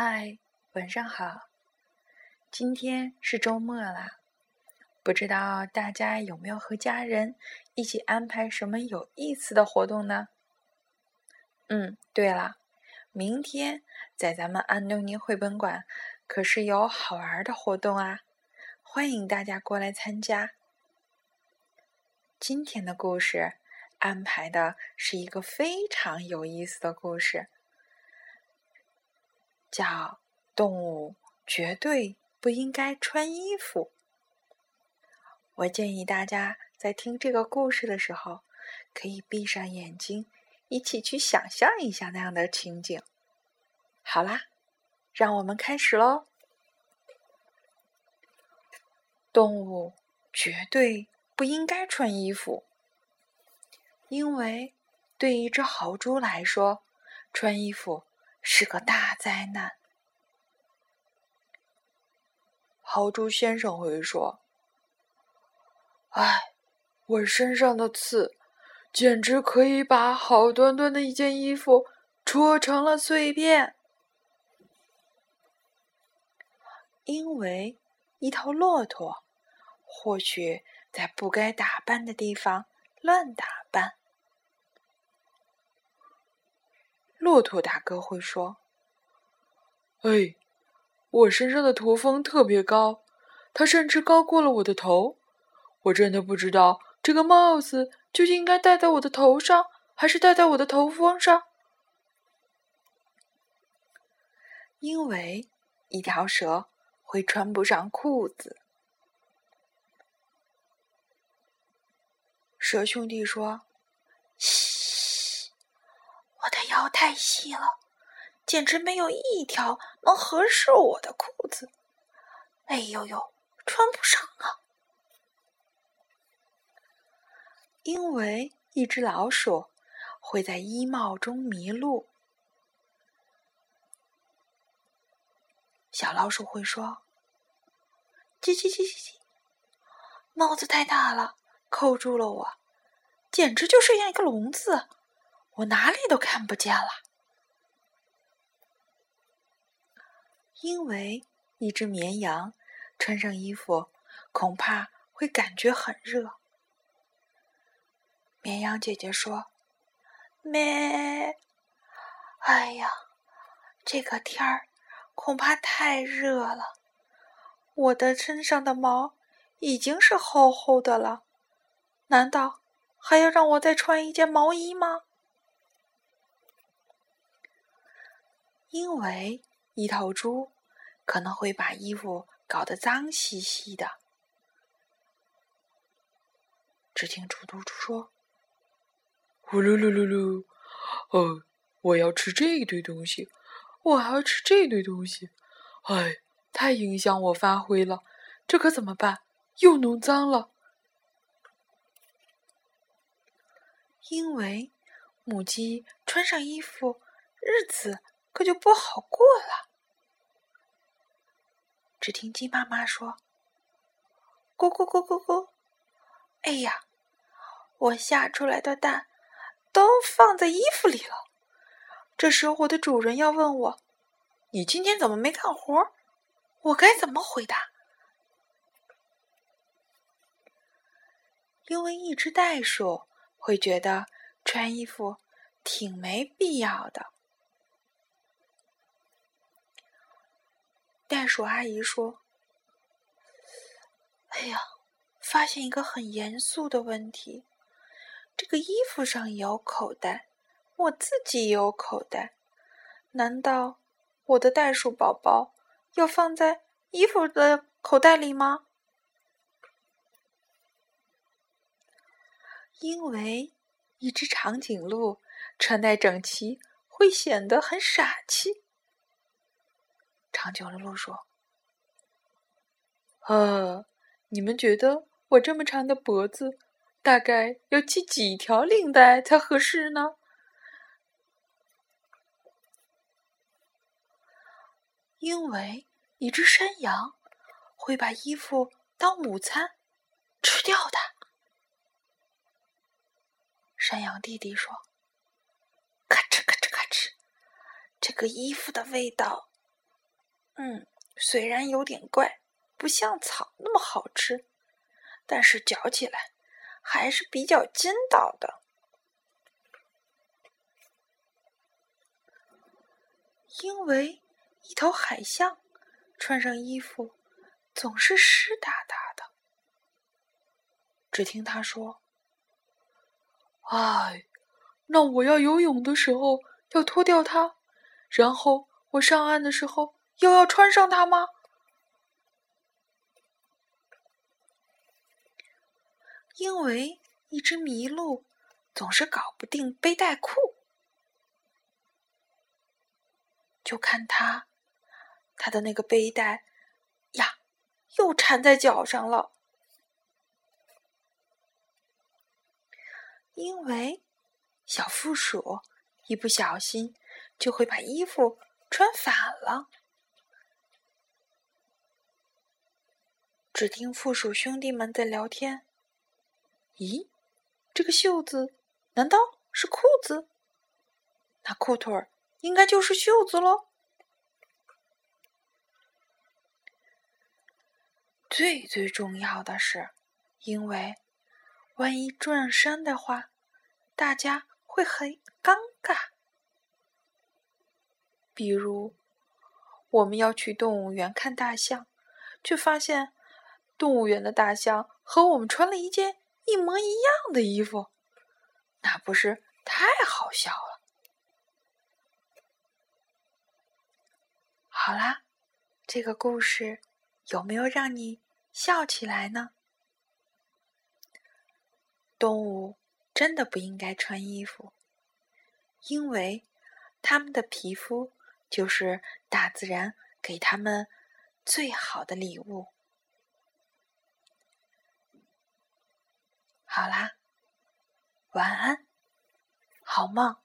嗨，晚上好！今天是周末啦，不知道大家有没有和家人一起安排什么有意思的活动呢？嗯，对了，明天在咱们安东尼绘本馆可是有好玩的活动啊，欢迎大家过来参加。今天的故事安排的是一个非常有意思的故事。叫动物绝对不应该穿衣服。我建议大家在听这个故事的时候，可以闭上眼睛，一起去想象一下那样的情景。好啦，让我们开始喽。动物绝对不应该穿衣服，因为对一只豪猪来说，穿衣服。是个大灾难。豪猪先生会说：“哎，我身上的刺，简直可以把好端端的一件衣服戳成了碎片。”因为一头骆驼，或许在不该打扮的地方乱打扮。骆驼大哥会说：“哎，我身上的驼峰特别高，它甚至高过了我的头。我真的不知道这个帽子究竟应该戴在我的头上，还是戴在我的头峰上。因为一条蛇会穿不上裤子。”蛇兄弟说：“嘘。”腰太细了，简直没有一条能合适我的裤子。哎呦呦，穿不上啊！因为一只老鼠会在衣帽中迷路。小老鼠会说：“叽叽叽叽叽，帽子太大了，扣住了我，简直就是像一个笼子。”我哪里都看不见了，因为一只绵羊穿上衣服恐怕会感觉很热。绵羊姐姐说：“咩，哎呀，这个天儿恐怕太热了，我的身上的毛已经是厚厚的了，难道还要让我再穿一件毛衣吗？”因为一头猪可能会把衣服搞得脏兮兮的。只听猪嘟猪说：“呼噜噜噜噜，哦，我要吃这堆东西，我还要吃这堆东西，哎，太影响我发挥了，这可怎么办？又弄脏了。因为母鸡穿上衣服，日子。”可就不好过了。只听鸡妈妈说：“咕咕咕咕咕，哎呀，我下出来的蛋都放在衣服里了。这时候我的主人要问我：‘你今天怎么没干活？’我该怎么回答？因为一只袋鼠会觉得穿衣服挺没必要的。”袋鼠阿姨说：“哎呀，发现一个很严肃的问题。这个衣服上有口袋，我自己也有口袋。难道我的袋鼠宝宝要放在衣服的口袋里吗？因为一只长颈鹿穿戴整齐，会显得很傻气。”长颈鹿说：“啊，你们觉得我这么长的脖子，大概要系几条领带才合适呢？”因为一只山羊会把衣服当午餐吃掉的。山羊弟弟说：“咔哧咔哧咔哧，这个衣服的味道。”嗯，虽然有点怪，不像草那么好吃，但是嚼起来还是比较筋道的。因为一头海象穿上衣服总是湿哒哒的。只听他说：“哎，那我要游泳的时候要脱掉它，然后我上岸的时候又要穿上它吗？”因为一只麋鹿总是搞不定背带裤。就看他，他的那个背带呀，又缠在脚上了。因为小负鼠一不小心就会把衣服穿反了。只听附属兄弟们在聊天：“咦，这个袖子难道是裤子？那裤腿儿？”应该就是袖子喽。最最重要的是，因为万一撞衫的话，大家会很尴尬。比如，我们要去动物园看大象，却发现动物园的大象和我们穿了一件一模一样的衣服，那不是太好笑了？好啦，这个故事有没有让你笑起来呢？动物真的不应该穿衣服，因为它们的皮肤就是大自然给它们最好的礼物。好啦，晚安，好梦。